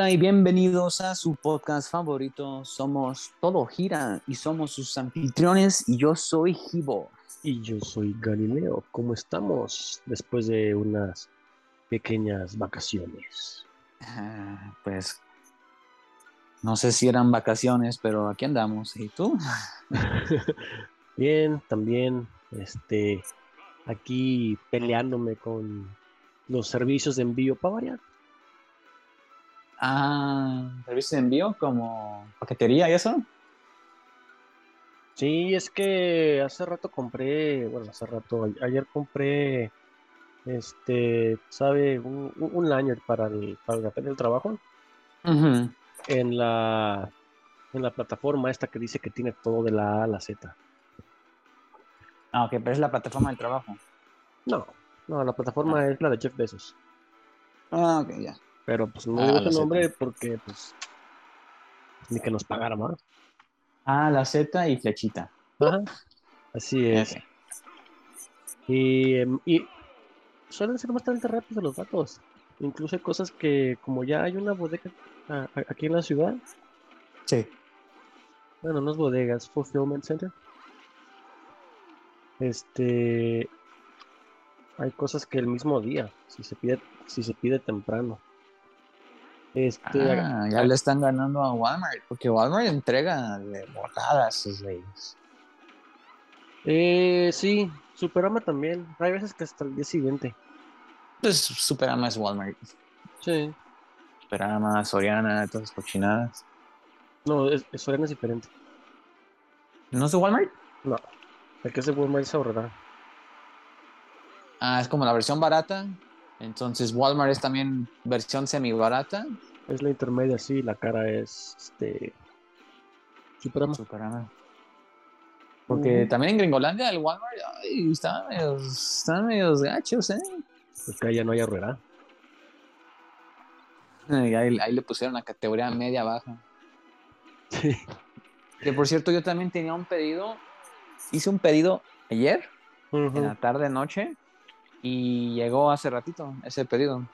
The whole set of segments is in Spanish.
Hola y bienvenidos a su podcast favorito. Somos Todo Gira y somos sus anfitriones y yo soy Gibo. Y yo soy Galileo. ¿Cómo estamos después de unas pequeñas vacaciones? Ah, Pues no sé si eran vacaciones, pero aquí andamos. ¿Y tú? Bien, también, este, aquí peleándome con los servicios de envío para variar. Ah, servicio de envío como paquetería y eso. Sí, es que hace rato compré, bueno, hace rato, a- ayer compré, este, ¿sabe? Un, un lanyard para el, para el del trabajo en la, en la plataforma esta que dice que tiene todo de la A a la Z. Ah, ok, pero es la plataforma del trabajo. No, no, la plataforma es la de Jeff Bezos. Ah, ok, ya. Pero pues no Ah, digo Z. nombre porque pues ni que nos pagara más. Ah, la Z y flechita. Ajá. Así es. Y, em, y suelen ser bastante rápidos los datos. Incluso hay cosas que como ya hay una bodega a- a- aquí en la ciudad, Sí. bueno, no es bodega, es fulfillment center. Este, hay cosas que el mismo día, si se pide, si se pide temprano. Este, Ah, ya le están ganando a Walmart, porque Walmart entrega de voladas sus leyes. eh, sí, Superama también. Hay veces que hasta el día siguiente. Pues Superama es Walmart. Sí. Superama, Soriana, todas las cochinadas. No, es, es Soriana es diferente. ¿No es de Walmart? No, el que es de Walmart es ahorrada. Ah, es como la versión barata. Entonces Walmart es también versión semi barata. Es la intermedia, sí, la cara es este Superama. Superama. Porque Ujú. también en Gringolandia el Walmart ay, estaban medio, estaban medio gachos, ¿eh? Porque ya no hay ahí, ahí le pusieron la categoría media baja. Sí. Que por cierto, yo también tenía un pedido. Hice un pedido ayer, en la tarde, noche, y llegó hace ratito ese pedido.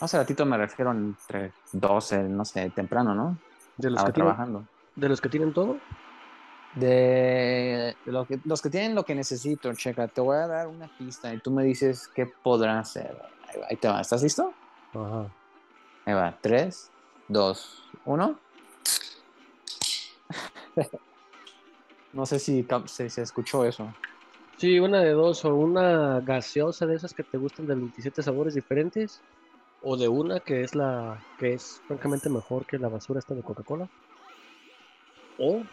Hace ratito me refiero entre 12, no sé, temprano, ¿no? De los, Estaba que tienen, trabajando. de los que tienen todo. De, lo que, los que tienen lo que necesito, checa, te voy a dar una pista y tú me dices qué podrá hacer. Ahí, va, ahí te va, ¿estás listo? Ajá. Ahí va, 3, 2, 1. no sé si se escuchó eso. Sí, una de dos, o una gaseosa de esas que te gustan de 27 sabores diferentes, o de una que es la que es francamente mejor que la basura esta de Coca-Cola, o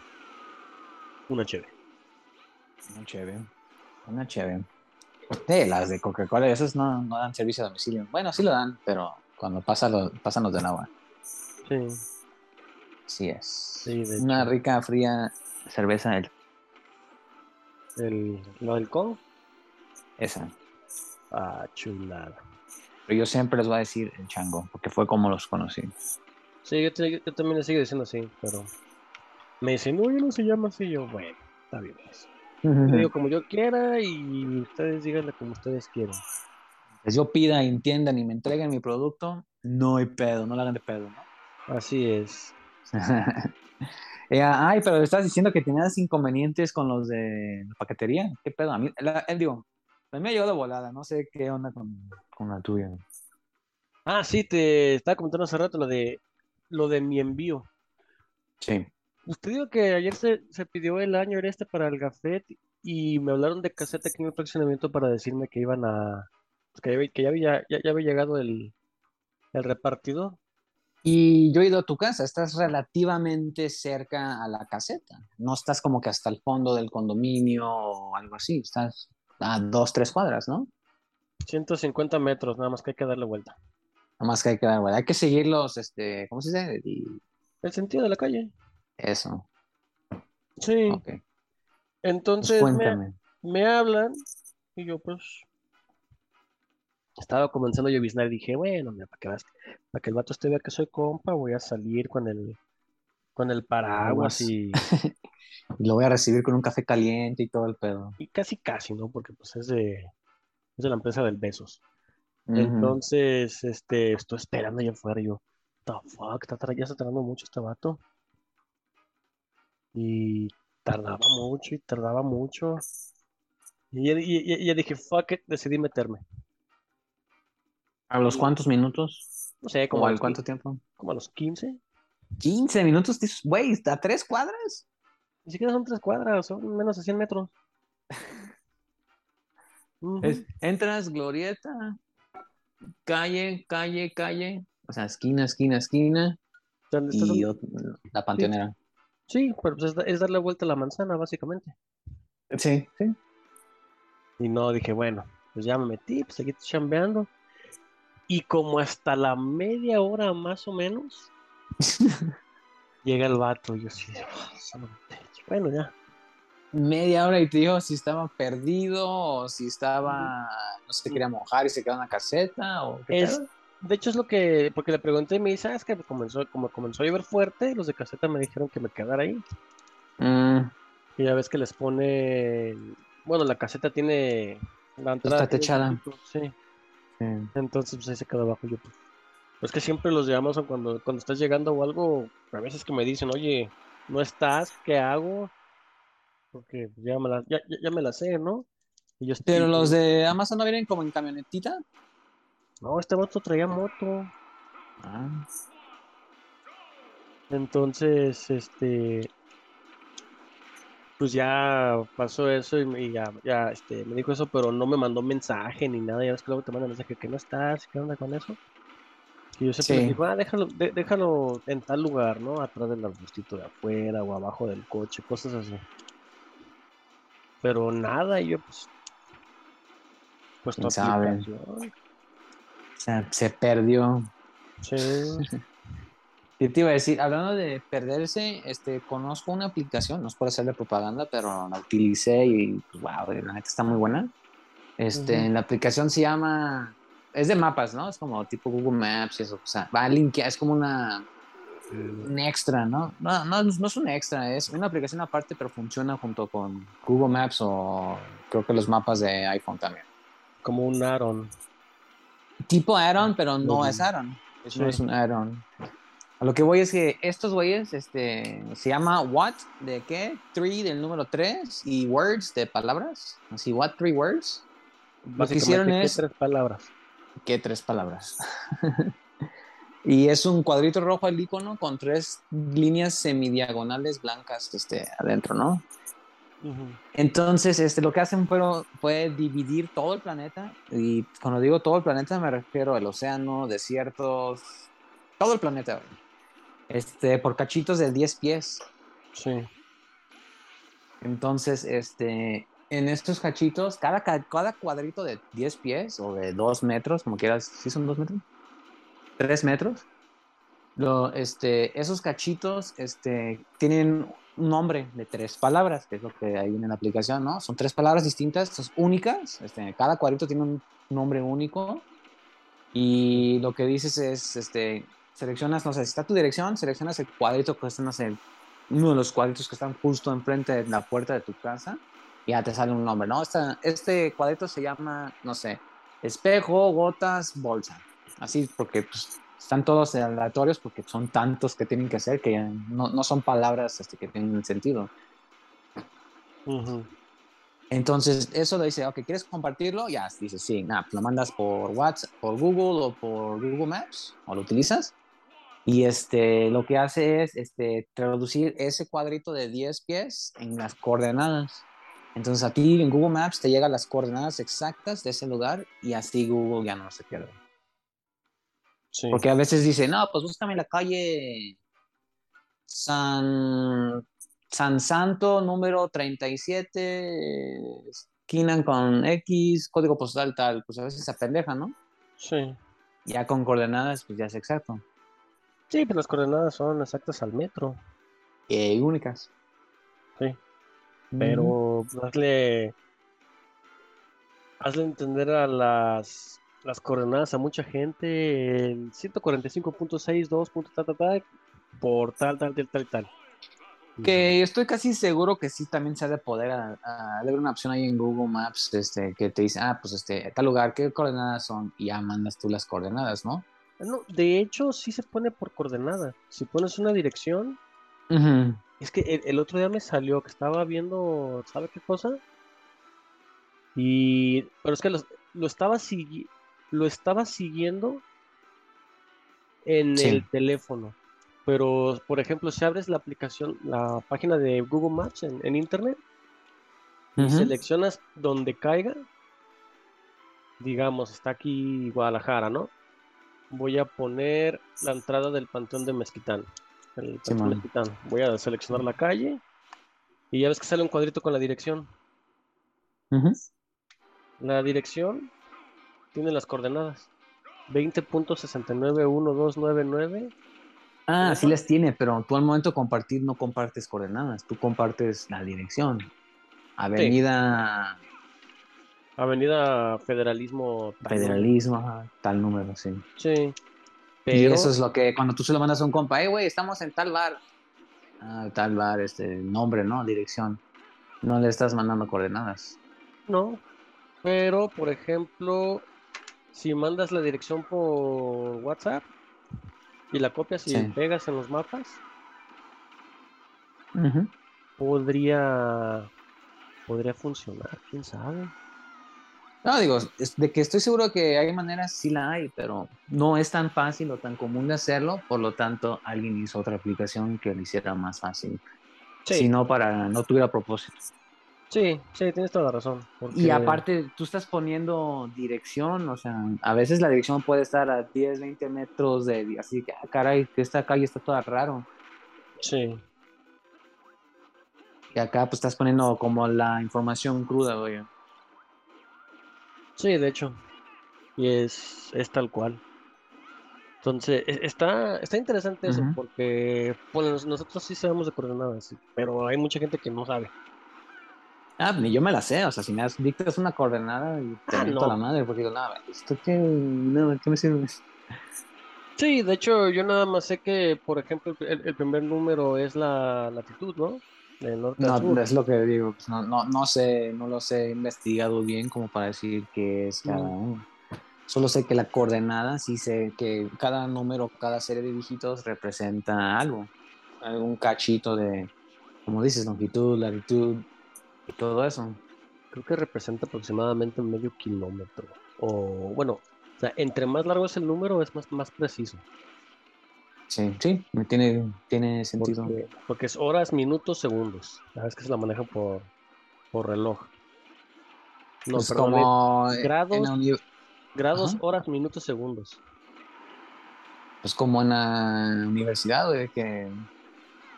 una chévere. Una chévere. Una chévere. Sí, las de Coca-Cola, esas no, no dan servicio a domicilio. Bueno, sí lo dan, pero cuando pasa lo- pasan los del agua. Sí, Sí es. Sí, de Una rica, fría cerveza, del- el, lo del con, esa. ah, chulada. Pero yo siempre les voy a decir el chango, porque fue como los conocí. Sí, yo, te- yo también le sigo diciendo así, pero me dicen, no, yo no se llama así, yo, bueno, está bien. pues. Yo digo como yo quiera y ustedes díganle como ustedes quieran. Pues yo pida, entiendan y me entreguen mi producto, no hay pedo, no la hagan de pedo, ¿no? Así es. Eh, ay, pero estás diciendo que tenías inconvenientes con los de la paquetería. ¿Qué pedo? A mí, la- él digo, a mí me llegó de volada, no sé qué onda con, con la tuya. Ah, sí, te estaba comentando hace rato lo de lo de mi envío. Sí. Usted dijo que ayer se, se pidió el año este para el Gafet y me hablaron de caseta aquí en el fraccionamiento para decirme que iban a pues, que, ya había- que ya había, ya, ya había llegado el, el repartidor. Y yo he ido a tu casa, estás relativamente cerca a la caseta. No estás como que hasta el fondo del condominio o algo así. Estás a dos, tres cuadras, ¿no? 150 metros, nada más que hay que darle vuelta. Nomás que hay que dar, vuelta. hay que seguir los, este, ¿cómo se dice? Y El sentido de la calle. eso. Sí. Ok. Pues Entonces me, cuéntame. me hablan y yo pues estaba comenzando a lloviznar y dije, bueno, mira, para que, veas- para que el vato este vea que soy compa, voy a salir con el con el paraguas Aguas. y, Y lo voy a recibir con un café caliente y todo el pedo. y casi casi, ¿no? Porque pues es de, es de la empresa del Besos. Entonces, este, estoy esperando allá afuera y yo, the fuck, ya está tardando mucho este vato. Y tardaba mucho y tardaba mucho. Y ya, dije, fuck it, decidí meterme. ¿A los cuántos minutos? No sé, como al cuánto tiempo? Como a los 15. 15 minutos, güey, ¿a tres cuadras? Ni siquiera son tres cuadras, son menos de 100 metros. entras, glorieta, calle, calle, calle, o sea, esquina, esquina, esquina, y la panteonera. Sí, pero pues es, darle vuelta a la manzana, básicamente. Sí, sí. Y no, dije, bueno, pues ya me metí, pues seguí chambeando. Y como hasta la media hora más o menos, llega el vato. Y yo sí, oh, bueno, ya. Media hora y te dijo si estaba perdido o si estaba, no sé, quería mojar y se quedó en la caseta o qué es, De hecho es lo que, porque le pregunté y me dice, ah, es que comenzó, como comenzó a llover fuerte, los de caseta me dijeron que me quedara ahí. Mm. Y ya ves que les pone, bueno, la caseta tiene la entrada. Está techada. Sí. Entonces, pues ahí se quedó abajo. Yo, pues, es que siempre los llamamos cuando, cuando estás llegando o algo, a veces que me dicen, oye, no estás, ¿qué hago? Porque ya me la, ya, ya me la sé, ¿no? Y Pero los de Amazon no vienen como en camionetita. No, este moto traía moto. Ah. Entonces, este, pues ya pasó eso y, ya, ya este, me dijo eso, pero no me mandó mensaje ni nada. Ya ves que luego te manda mensaje que no estás, ¿qué onda con eso? Y yo siempre le digo, ah, déjalo, déjalo en tal lugar, ¿no? Atrás del arbustito de afuera o abajo del coche, cosas así. Pero nada, y yo pues. Pues no sea, se perdió. Sí. Yo te iba a decir, hablando de perderse, este, conozco una aplicación, no es por hacerle propaganda, pero la utilicé y pues, wow, la neta está muy buena. Este, La aplicación se llama, es de mapas, ¿no? Es como tipo Google Maps y eso, o sea, va a linkear, es como una, un extra, ¿no? No, no, no es un extra, es una aplicación aparte, pero funciona junto con Google Maps o creo que los mapas de iPhone también. Como un add-on. Tipo add-on, pero no es add-on. Eso no es un add-on. A lo que voy es que estos güeyes, este, se llama What, ¿de qué? Three del número 3 y Words de palabras. Así, What, Three Words. Lo que hicieron es... ¿Qué tres palabras? ¿Qué tres palabras? y es un cuadrito rojo el icono con tres líneas semidiagonales blancas este, adentro, ¿no? Entonces, este, lo que hacen fue, fue dividir todo el planeta, y cuando digo todo el planeta me refiero al océano, desiertos, todo el planeta este, por cachitos de 10 pies. Sí. Entonces, este, en estos cachitos, cada, cada cuadrito de 10 pies o de 2 metros, como quieras, ¿sí son 2 metros? 3 metros. Lo, este, esos cachitos este, tienen un nombre de tres palabras, que es lo que hay en la aplicación, ¿no? Son tres palabras distintas, son únicas. Este, cada cuadrito tiene un nombre único. Y lo que dices es, este, seleccionas, no sé, si está tu dirección, seleccionas el cuadrito que está, no sé, uno de los cuadritos que están justo enfrente de la puerta de tu casa y ya te sale un nombre, ¿no? este cuadrito se llama, no sé, espejo, gotas, bolsa. Así porque pues, están todos aleatorios porque son tantos que tienen que hacer que no, no son palabras este, que tienen sentido. Entonces, eso lo dice, ok, ¿quieres compartirlo? Ya, dices, sí, nada, lo mandas por WhatsApp, por Google o por Google Maps, o lo utilizas. Y este, lo que hace es este, traducir ese cuadrito de 10 pies en las coordenadas. Entonces aquí en Google Maps te llegan las coordenadas exactas de ese lugar y así Google ya no se pierde. Porque a veces dice, no, pues búscame la calle San, San Santo número 37, esquina con X, código postal tal. Pues a veces se apendeja, ¿no? Sí. Ya con coordenadas, pues ya es exacto. Sí, pero las coordenadas son exactas al metro. Y únicas. Sí. Pero hazle, hazle entender a las, las coordenadas a mucha gente el 145.62. tal, tal, tal, por tal, tal, tal, tal, tal. Que estoy casi seguro que sí también se ha de poder haber una opción ahí en Google Maps este, que te dice, ah, pues este, tal lugar, ¿qué coordenadas son? Y ya mandas tú las coordenadas, ¿no? No, de hecho, sí se pone por coordenada. Si pones una dirección, es que el, otro día me salió que estaba viendo, ¿sabe qué cosa? Y, pero es que lo, estaba, lo estaba siguiendo en el teléfono. Pero, por ejemplo, si abres la aplicación, la página de Google Maps en, Internet, y seleccionas donde caiga, digamos, está aquí Guadalajara, ¿no? Voy a poner la entrada del Panteón de Mezquitán. Voy a seleccionar la calle y ya ves que sale un cuadrito con la dirección. La dirección tiene las coordenadas. 20.691299. Ah, sí las tiene, pero tú al momento de compartir no compartes coordenadas, tú compartes la dirección. Avenida. Avenida Federalismo. Federalismo, tal número, sí. Sí. Y eso es lo que cuando tú se lo mandas a un compa, hey, güey, estamos en tal bar. Ah, tal bar, este, nombre, ¿no? Dirección. No le estás mandando coordenadas. No, pero, por ejemplo, si mandas la dirección por WhatsApp y la copias y pegas en los mapas, podría podría funcionar, quién sabe. No, digo, de que estoy seguro que hay maneras, sí la hay, pero no es tan fácil o tan común de hacerlo, por lo tanto, alguien hizo otra aplicación que lo hiciera más fácil. Si no, para no tuviera propósito. Sí, sí, tienes toda la razón. Y aparte, tú estás poniendo dirección, o sea, a veces la dirección puede estar a 10, 20 metros de... Así que, ah, caray, que esta calle está toda raro. Sí. Y acá pues estás poniendo como la información cruda, oye. Sí, de hecho. Y es, es tal cual. Entonces, e, está, está interesante eso, porque bueno, nosotros sí sabemos de coordenadas, pero hay mucha gente que no sabe. Ah, ni yo me la sé, o sea, si me dictas una coordenada y te ah, meto la madre, porque digo, nada, ¿esto qué, no, ¿qué me sirve? Sí, de hecho, yo nada más sé que, por ejemplo, el, primer número es la latitud, ¿no? No, es lo que digo, pues, no, no, no sé, no los he investigado bien como para decir que es cada uno. Solo sé que la coordenada, sí sé que cada número, cada serie de dígitos representa algo, algún cachito de, como dices, longitud, latitud, y todo eso. Creo que representa aproximadamente medio kilómetro. O bueno, o sea, entre más largo es el número, es más, más preciso. Sí, sí, tiene, tiene sentido. Porque, es horas, minutos, segundos. Sabes que se la maneja por, por reloj. No, pues como grados, grados horas, minutos, segundos. Pues como en la universidad, de que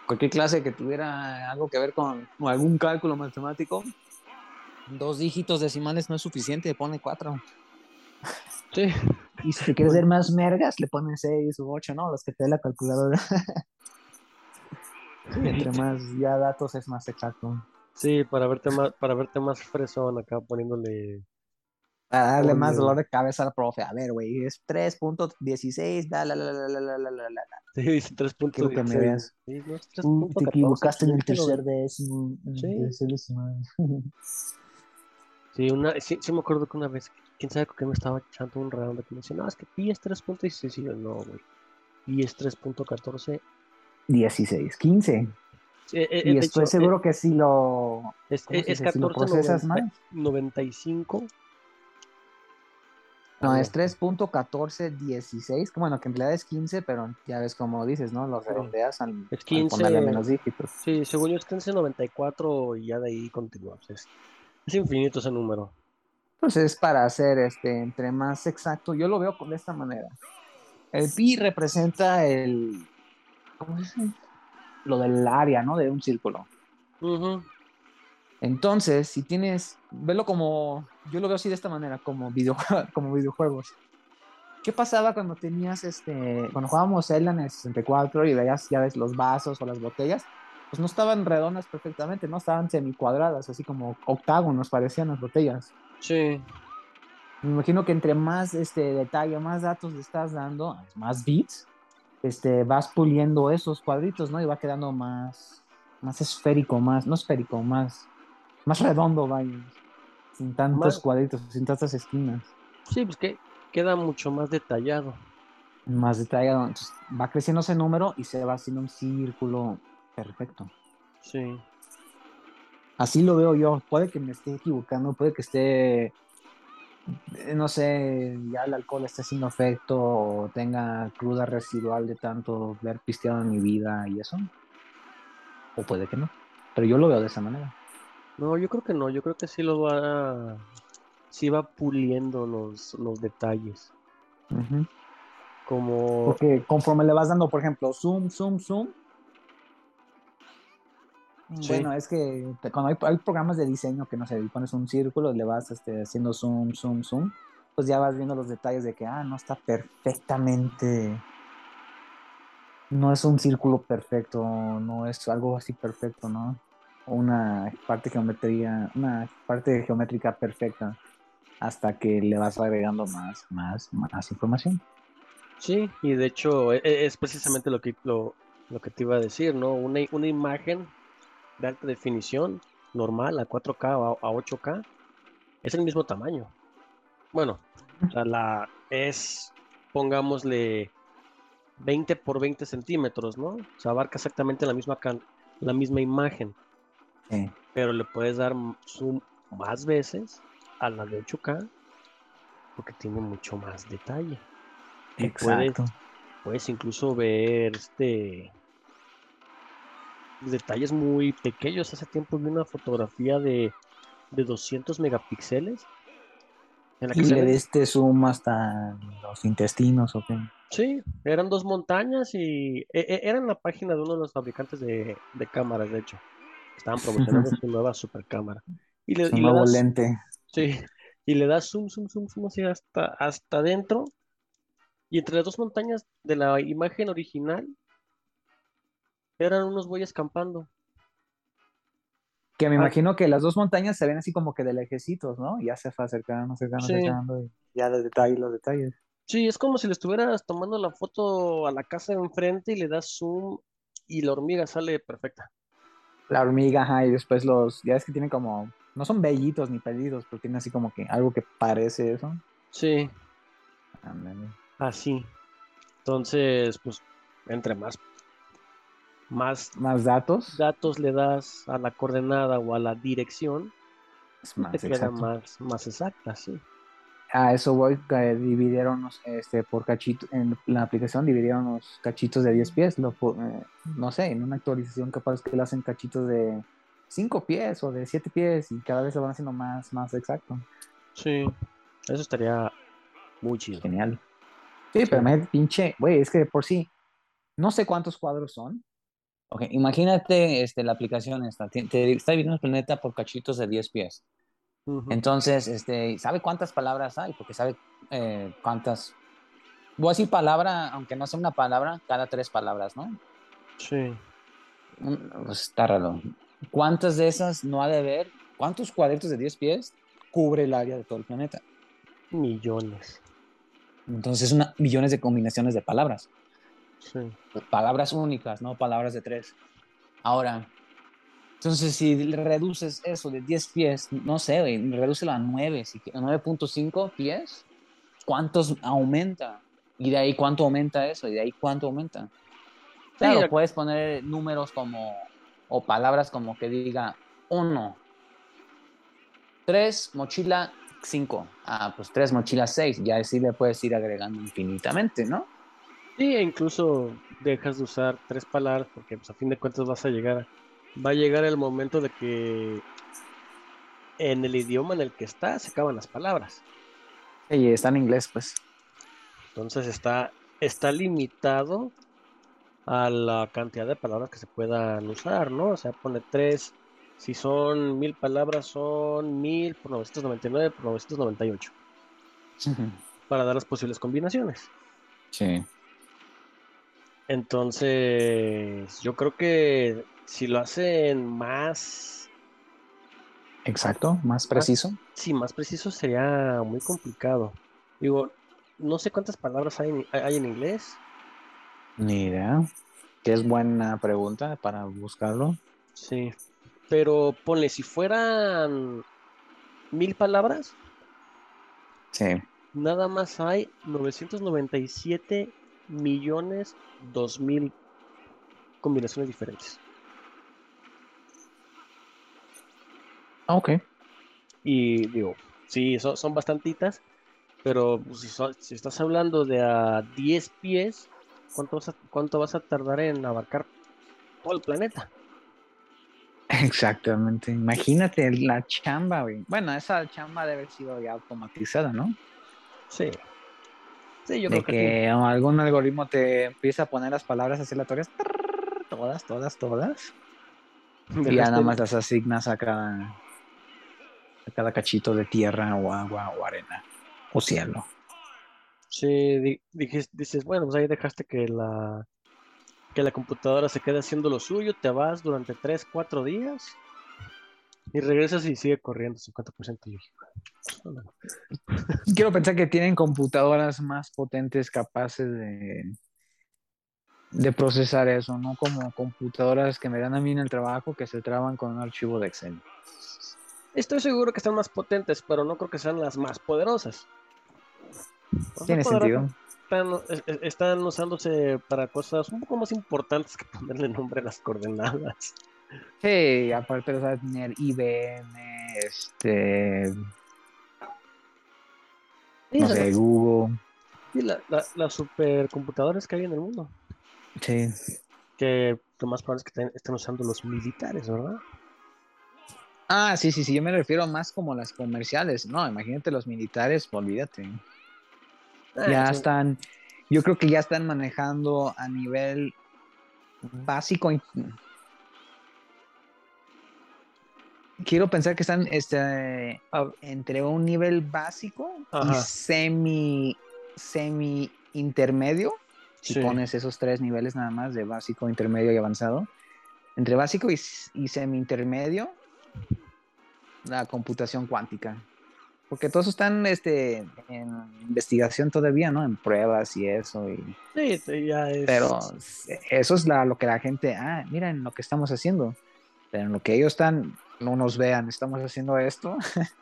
cualquier clase que tuviera algo que ver con algún cálculo matemático, dos dígitos decimales no es suficiente, pone cuatro. Sí. Y si quieres ver más mergas, le pones seis u ocho, ¿no? Los que te dé la calculadora. Entre más ya datos es más exacto. Sí, para verte más, para verte más fresón acá poniéndole para darle más dolor de cabeza al profe. A ver, güey, es 3.16, la, la, la, la, la, la, la, la, Sí, dice 3.16. Quiero que me veas. Sí, no, te equivocaste en el tercer décimo. Sí. Sí, una, sí, sí, me acuerdo que una vez, quién sabe con qué me estaba echando un round que me decía, no, es que pi es 3.16. Y yo, no, güey. Pi es 3.14. 16, 15. Sí, eh, y estoy hecho, seguro eh, que si lo, es, es 14, si lo procesas 90, más. 95 no, es 3.1416, que bueno, que en realidad es 15, pero ya ves como dices, ¿no? Los redondeas al, es 15, ponerle menos dígitos. Sí, según yo es 1594 y ya de ahí continúa. Pues, es, infinito ese número. Pues es para hacer este entre más exacto. Yo lo veo de esta manera. El pi representa el. ¿Cómo se dice? Lo del área, ¿no? De un círculo. Entonces, si tienes, velo como, yo lo veo así de esta manera, como, como videojuegos. ¿Qué pasaba cuando tenías, este, cuando jugábamos Zelda en el 64 y veías, ya ves, los vasos o las botellas? Pues no estaban redondas perfectamente, ¿no? Estaban semicuadradas, así como octágonos parecían las botellas. Sí. Me imagino que entre más este detalle, más datos le estás dando, más bits, este, vas puliendo esos cuadritos, ¿no? Y va quedando más, más esférico, más, no esférico, más, más redondo, vaya. Sin tantos cuadritos, sin tantas esquinas. Sí, pues que queda mucho más detallado. Más detallado. Entonces, va creciendo ese número y se va haciendo un círculo perfecto. Sí. Así lo veo yo. Puede que me esté equivocando, puede que esté, eh, no sé, ya el alcohol esté haciendo efecto o tenga cruda residual de tanto ver pisteado en mi vida y eso. O puede que no. Pero yo lo veo de esa manera. No, yo creo que no. Yo creo que sí lo va, sí va puliendo los, los detalles. Como... Porque conforme le vas dando, por ejemplo, zoom, zoom, zoom, bueno, es que cuando hay, programas de diseño que no sé, pones un círculo, le vas este, haciendo zoom, zoom, zoom, pues ya vas viendo los detalles de que, ah, no está perfectamente. No es un círculo perfecto, no es algo así perfecto, ¿no? Una parte geometría, una parte geométrica perfecta hasta que le vas agregando más, más, más información. Sí, y de hecho e, e, es precisamente lo que lo, lo que te iba a decir, ¿no? Una, una imagen de alta definición normal a 4K o a 8K es el mismo tamaño. Bueno, o sea, la es, pongámosle 20 por 20 centímetros, ¿no? O sea, abarca exactamente la misma, la misma imagen. Pero le puedes dar zoom más veces a la de 8K porque tiene mucho más detalle. Exacto. puedes incluso ver este detalles muy pequeños. Hace tiempo vi una fotografía de, de 200 megapíxeles. En la que y le diste zoom hasta los intestinos, ¿o qué? Sí, eran dos montañas y e, e, era en la página de uno de los fabricantes de, cámaras, de hecho. Estaban promocionando su nueva super cámara. Y le, y nuevo lente. Sí, y le das zoom, zoom, zoom, zoom así hasta, hasta adentro. Y entre las dos montañas de la imagen original eran unos bueyes campando. Que me ah. imagino que las dos montañas se ven así como que de lejecitos, ¿no? Ya se fue acercando, acercando, acercando. Y ya los detalles, los detalles. Sí, es como si le estuvieras tomando la foto a la casa de enfrente y le das zoom y la hormiga sale perfecta. La hormiga, ajá, y después los, ya es que tienen como, no son bellitos ni pelitos, pero tienen así como que algo que parece eso. Sí. Así. Entonces, pues, entre más más, más datos. datos le das a la coordenada o a la dirección, es más, te queda más, más exacta, sí. A eso voy, que dividieron este, por cachitos, en la aplicación dividieron los cachitos de 10 pies, lo, eh, no sé, en una actualización capaz que le hacen cachitos de 5 pies o de 7 pies y cada vez se van haciendo más, más exacto. Sí, eso estaría muy chido. Genial. Sí, pero me pinche, güey, es que por sí, no sé cuántos cuadros son, Ok, imagínate este, la aplicación esta, te, está dividiendo el planeta por cachitos de 10 pies. Entonces, este, ¿sabe cuántas palabras hay? Porque sabe eh, cuántas... Voy a decir palabra, aunque no sea una palabra, cada tres palabras, ¿no? Sí. Pues está raro. ¿Cuántas de esas no ha de haber? ¿Cuántos cuadritos de 10 pies cubre el área de todo el planeta? Millones. Entonces, una, millones de combinaciones de palabras. Palabras únicas, no palabras de tres. Ahora, entonces si reduces eso de 10 pies, no sé, redúcelo a 9, 9.5 pies, ¿cuántos aumenta? Y de ahí cuánto aumenta eso, y de ahí cuánto aumenta. Claro, puedes poner números como, o palabras como que diga 1, 3, mochila 5. Ah, pues 3, mochila 6. Ya así le puedes ir agregando infinitamente, ¿no? Sí, e incluso dejas de usar tres palabras porque pues, a fin de cuentas vas a llegar, va a llegar el momento de que en el idioma en el que está se acaban las palabras. Sí, está en inglés, pues. Entonces está, está limitado a la cantidad de palabras que se puedan usar, ¿no? O sea, pone tres, si son mil palabras, son mil por 999 por 998. Para dar las posibles combinaciones. Sí. Entonces, yo creo que si lo hacen más... Exacto, más preciso. sí, más preciso sería muy complicado. Digo, no sé cuántas palabras hay, hay en inglés. Ni idea. Que es buena pregunta para buscarlo. Sí, pero ponle, si fueran mil palabras. Sí. Nada más hay 997 millones dos mil combinaciones diferentes. Ah, ok. Y digo, sí, son, son bastantitas, pero pues, si, estás hablando de a 10 pies, ¿cuánto vas, a, ¿cuánto vas a tardar en abarcar todo el planeta? Exactamente. Imagínate la chamba, güey. Bueno, esa chamba debe haber sido ya automatizada, ¿no? Sí. Sí, yo de creo que, algún algoritmo te empieza a poner las palabras aleatorias. Todas, todas, todas. Y ya nada más las asignas a cada, a cada cachito de tierra o agua o arena o cielo. Sí, dices, bueno, pues ahí dejaste que la que la computadora se quede haciendo lo suyo, te vas durante 3, 4 días y regresas y sigue corriendo 50%. Quiero pensar que tienen computadoras más potentes capaces de, de procesar eso, no como computadoras que me dan a mí en el trabajo que se traban con un archivo de Excel. Estoy seguro que están más potentes, pero no creo que sean las más poderosas. Tiene sentido. Están, usándose para cosas un poco más importantes que ponerle nombre a las coordenadas. Sí, aparte de tener IBM, este. no sé, Google. Y la, las supercomputadoras que hay en el mundo. Sí. Que lo más probable es que estén usando los militares, ¿verdad? Ah, sí, sí, sí, yo me refiero más como las comerciales. No, imagínate los militares, olvídate. Ah, ya están, yo creo que ya están manejando a nivel básico. Quiero pensar que están este, entre un nivel básico y semi, semi intermedio. Si pones esos tres niveles nada más de básico, intermedio y avanzado. Entre básico y, y semi intermedio, la computación cuántica. Porque todos están este, en investigación todavía, ¿no? En pruebas y eso. Y... Sí, ya es. Pero eso es la, lo que la gente, ah, miren lo que estamos haciendo. Pero en lo que ellos están, no nos vean, estamos haciendo esto.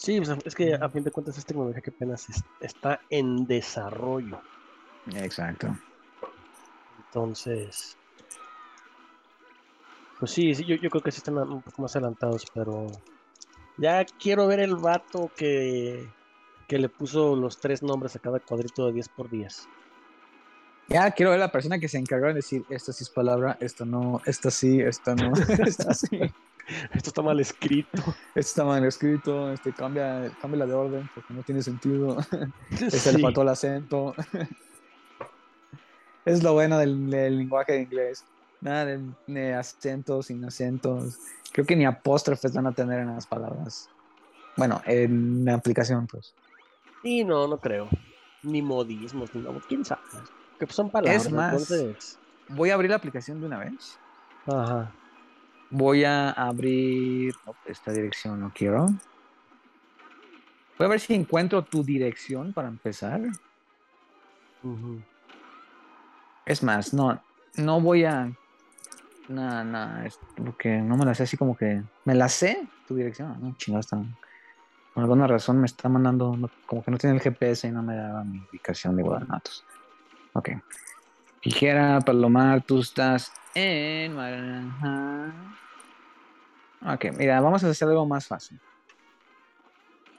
Sí, es que a fin de cuentas es tecnología que apenas está en desarrollo. Exacto. Entonces, pues sí, sí yo, yo creo que sí están un poco más adelantados, pero ya quiero ver el vato que, que le puso los tres nombres a cada cuadrito de 10 por 10. Ya quiero ver la persona que se encargó de decir, esta sí es palabra, esto no, esta sí, esta no, esta sí. Esto está mal escrito. Esto está mal escrito, este, cambia, cambia la de orden porque no tiene sentido. Este le faltó el acento. es lo bueno del, lenguaje de inglés. Nada de, acentos, sin acentos. Creo que ni apóstrofes van a tener en las palabras. Bueno, en la aplicación, pues. Sí, no, no creo. Ni modismos, ni quién sabe. Que son palabras. Es más, voy a abrir la aplicación de una vez. Ajá. Voy a abrir esta dirección, no quiero. Voy a ver si encuentro tu dirección para empezar. Es más, no, no voy a no, es porque no me la sé así como que. Me la sé tu dirección. No, chingada, está. Por alguna razón me está mandando. como que no tiene el GPS y no me da mi ubicación de Guadalajara. Ok. Tijera, Palomar, tú estás en Ok, mira, vamos a hacer algo más fácil.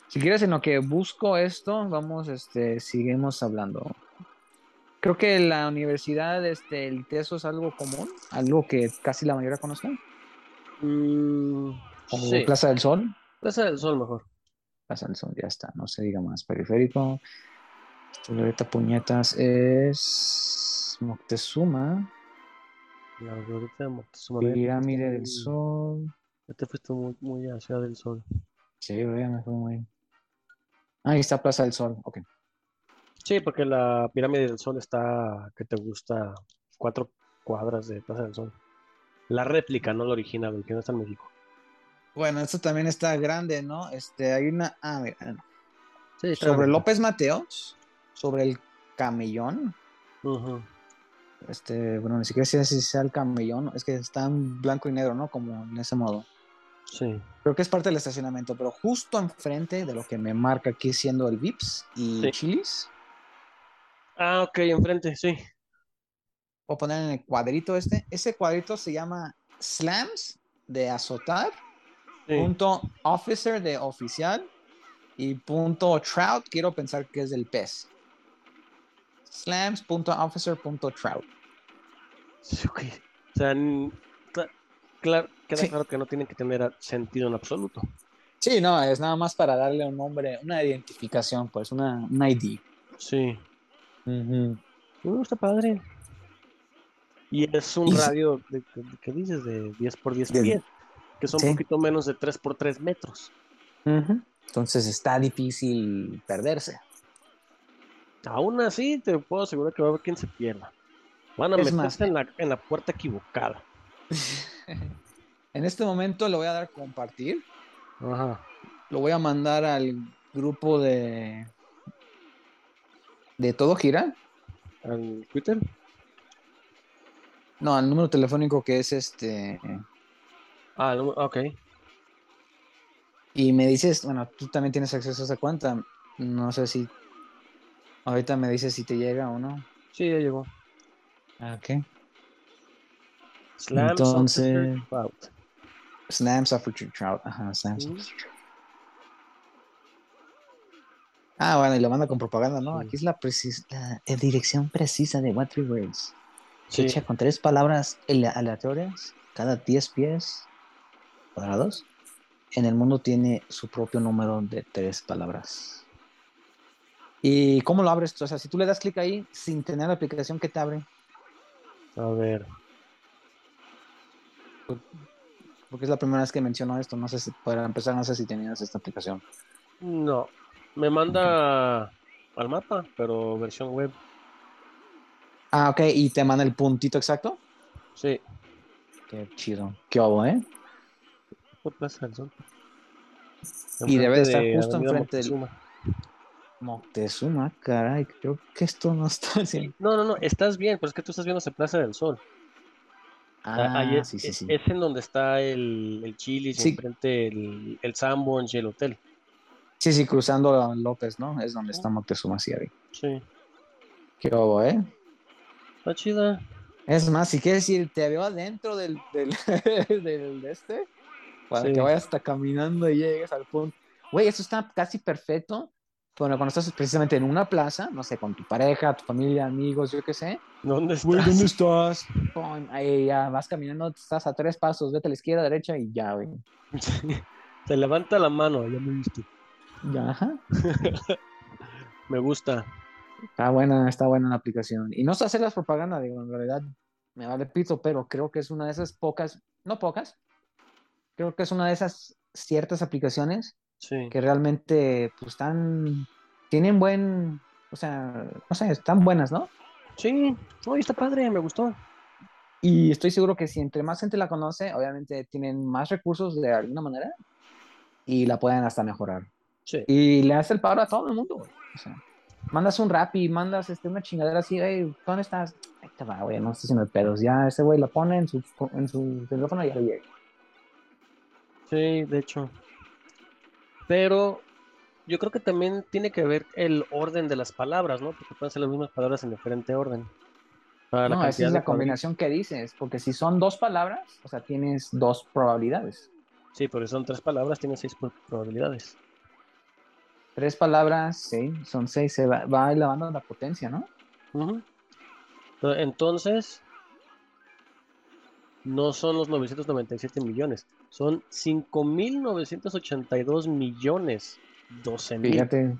Si quieres, en lo que busco esto, vamos, este, seguimos hablando. Creo que la universidad, este, el TESO es algo común, algo que casi la mayoría conocen. Mm, Plaza del Sol. Plaza del Sol mejor. Plaza del Sol, ya está, no se diga más. Periférico. Glorieta Puñetas es Moctezuma. La Glorieta de Moctezuma. Pirámide del Sol. Ya te fuiste muy, muy a Ciudad del Sol. Sí, ya me fue muy. Ahí está Plaza del Sol, ok. Sí, porque la pirámide del Sol está, que te gusta, cuatro cuadras de Plaza del Sol. La réplica, no la original, el que no está en México. Bueno, esto también está grande, ¿no? Este, hay una. Ah, mira. Sí, sobre López Mateos, sobre el camellón. Este, bueno, ni siquiera sé si sea el camellón, es que está en blanco y negro, ¿no? Como en ese modo. Sí. Creo que es parte del estacionamiento, pero justo enfrente de lo que me marca aquí siendo el Vips y Chilis, Ah, ok, enfrente, sí. Voy a poner en el cuadrito este. Ese cuadrito se llama slams de azotar, punto officer de oficial y punto trout, quiero pensar que es del pez. Slams.officer.trout. Sí, ok. O sea, claro, queda claro que no tiene que tener sentido en absoluto. Sí, no, es nada más para darle un nombre, una identificación, pues, una, ID. Sí. Me gusta padre. Y es un radio, de, ¿qué dices? De 10 por 10 pies, que son un poquito menos de 3 por 3 metros. Entonces está difícil perderse. Aún así, te puedo asegurar que va a haber quien se pierda. Van a meterse en la, en la puerta equivocada. en este momento le voy a dar compartir. Ajá. Lo voy a mandar al grupo de. de Todo Gira. ¿Al Twitter? No, al número telefónico que es este. Ah, ok. Y me dices, bueno, tú también tienes acceso a esa cuenta. No sé si. Ahorita me dices si te llega o no. Sí, ya llegó. Ah, ok. Slams Entonces. Trout. Slams Trout. Ajá, Slams mm. Trout. Ah, bueno, y lo manda con propaganda, ¿no? Aquí es la, la dirección precisa de What Three Words. Sí. Hecha con tres palabras aleatorias, cada 10 pies cuadrados en el mundo tiene su propio número de tres palabras. ¿Y cómo lo abres? O sea, si tú le das clic ahí sin tener la aplicación, ¿qué te abre? A ver. Porque es la primera vez que menciono esto. No sé si, para empezar, no sé si tenías esta aplicación. No. Me manda al mapa, pero versión web. Ah, ok. ¿Y te manda el puntito exacto? Sí. Qué chido. Qué hago, ¿eh? por Plaza del Sol. Y debe estar justo enfrente del Moctezuma, caray, creo que esto no está así. No, no, no, estás bien, pero es que tú estás viendo ese Plaza del Sol. Ah, Ahí es, sí, sí, sí. Es en donde está el, el Chili's, sí. enfrente el, el Sanborns y el hotel. Sí, sí, cruzando López, ¿no? Es donde está Moctezuma, sí, ahí. Sí. Qué bobo, ¿eh? Está chida. Es más, si quieres ir, te veo adentro del, del, del, de este para que vayas hasta caminando y llegues al punto. Güey, eso está casi perfecto. Bueno, cuando estás precisamente en una plaza, no sé, con tu pareja, tu familia, amigos, yo qué sé. ¿Dónde estás? Güey, ¿dónde estás? ahí ya vas caminando, estás a tres pasos, vete a la izquierda, derecha y ya, güey. Te levanta la mano, ya me viste. Ya, ajá. me gusta. Está buena, está buena la aplicación. Y no sé hacer las propagandas, digo, en realidad me vale pito, pero creo que es una de esas pocas, no pocas, creo que es una de esas ciertas aplicaciones que realmente pues están, tienen buen, o sea, no sé, están buenas, ¿no? Sí, hoy está padre, me gustó. Y estoy seguro que si entre más gente la conoce, obviamente tienen más recursos de alguna manera y la pueden hasta mejorar. Sí. Y le hace el paro a todo el mundo, O sea, mandas un rap y mandas este, una chingadera así, hey, ¿dónde estás? Ahí te va, güey, no estoy haciendo pedos. Ya ese güey la pone en su, en su teléfono y ya llega. Sí, de hecho. Pero yo creo que también tiene que ver el orden de las palabras, ¿no? Porque pueden ser las mismas palabras en diferente orden. no, esa es la combinación que dices, porque si son dos palabras, o sea, tienes dos probabilidades. Sí, porque son tres palabras, tienes seis probabilidades. Tres palabras, sí, son seis, se va, va elevando la potencia, ¿no? Entonces, no son los 997 millones, son 5.982 millones, 12 mil. Fíjate,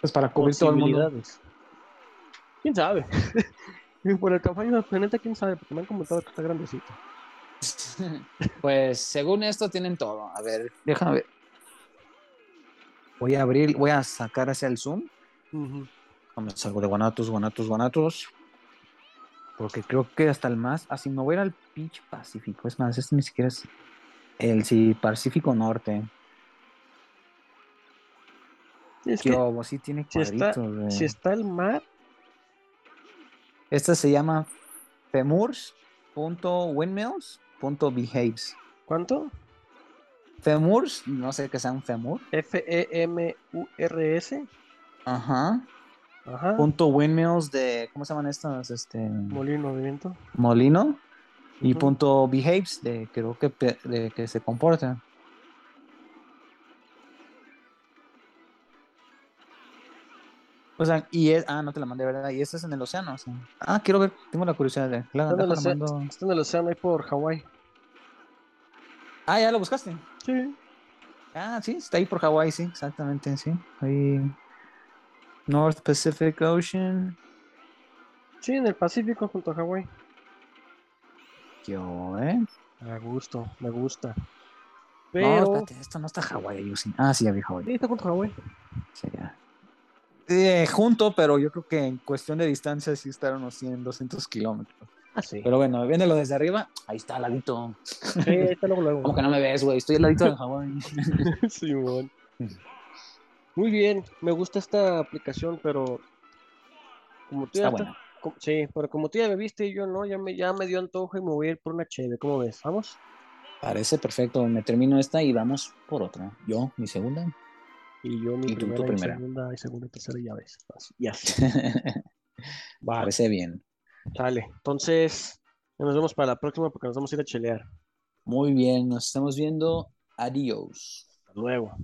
pues para cubrir todo el mundo. ¿Quién sabe? Por el tamaño del planeta, ¿quién sabe? Porque me han comentado que está grandecito. pues según esto tienen todo. A ver, déjame ver. Voy a abrir, voy a sacar hacia el zoom. Uh salgo de Guanatos, Guanatos, Guanatos. Porque creo que hasta el más, así me voy a ir al pinche Pacífico. Es más, este ni siquiera es el sí, Pacífico Norte. Es que, sí tiene cuadritos. Si está, el mar. Esta se llama femurs.windmills.behaves. ¿Cuánto? Femurs, no sé qué sea un femur. F-E-M-U-R-S. Ajá. Ajá. punto windmills de, ¿cómo se llaman estas? Este, molino de viento. Molino. Y punto behaves de creo que, de que se comporta. O sea, y es, ah, no te la mandé, ¿verdad? Y esta es en el océano, o sea. Ah, quiero ver, tengo la curiosidad de. Claro, está, en el océano, está en el océano ahí por Hawái. Ah, ya lo buscaste. Sí. Ah, sí, está ahí por Hawái, sí, exactamente, sí. Ahí. North Pacific Ocean. Sí, en el Pacífico junto a Hawái. Yo, ¿eh? Me gusta, me gusta. Pero... No, espérate, esto no está Hawái, yo sí. Ah, sí, ya vi Hawái. Sí, está junto a Hawái. Sí, ya. Eh, junto, pero yo creo que en cuestión de distancia sí estarán unos 100, 200 kilómetros. Ah, sí. Pero bueno, viéndolo desde arriba, ahí está al ladito. Sí, ahí está luego, luego. Como que no me ves, güey, estoy al ladito de Hawái. sí, bueno. Muy bien, me gusta esta aplicación, pero como tú ya está sí, pero como tú ya me viste y yo no, ya me, ya me dio antojo y me voy a ir por una cheve. ¿Cómo ves? ¿Vamos? Parece perfecto. Me termino esta y vamos por otra. Yo, mi segunda. Y yo mi primera, y segunda, y segunda, tercera, ya ves. Ya Parece bien. Dale. Entonces, nos vemos para la próxima porque nos vamos a ir a chelear. Muy bien, nos estamos viendo. Adiós. Hasta luego.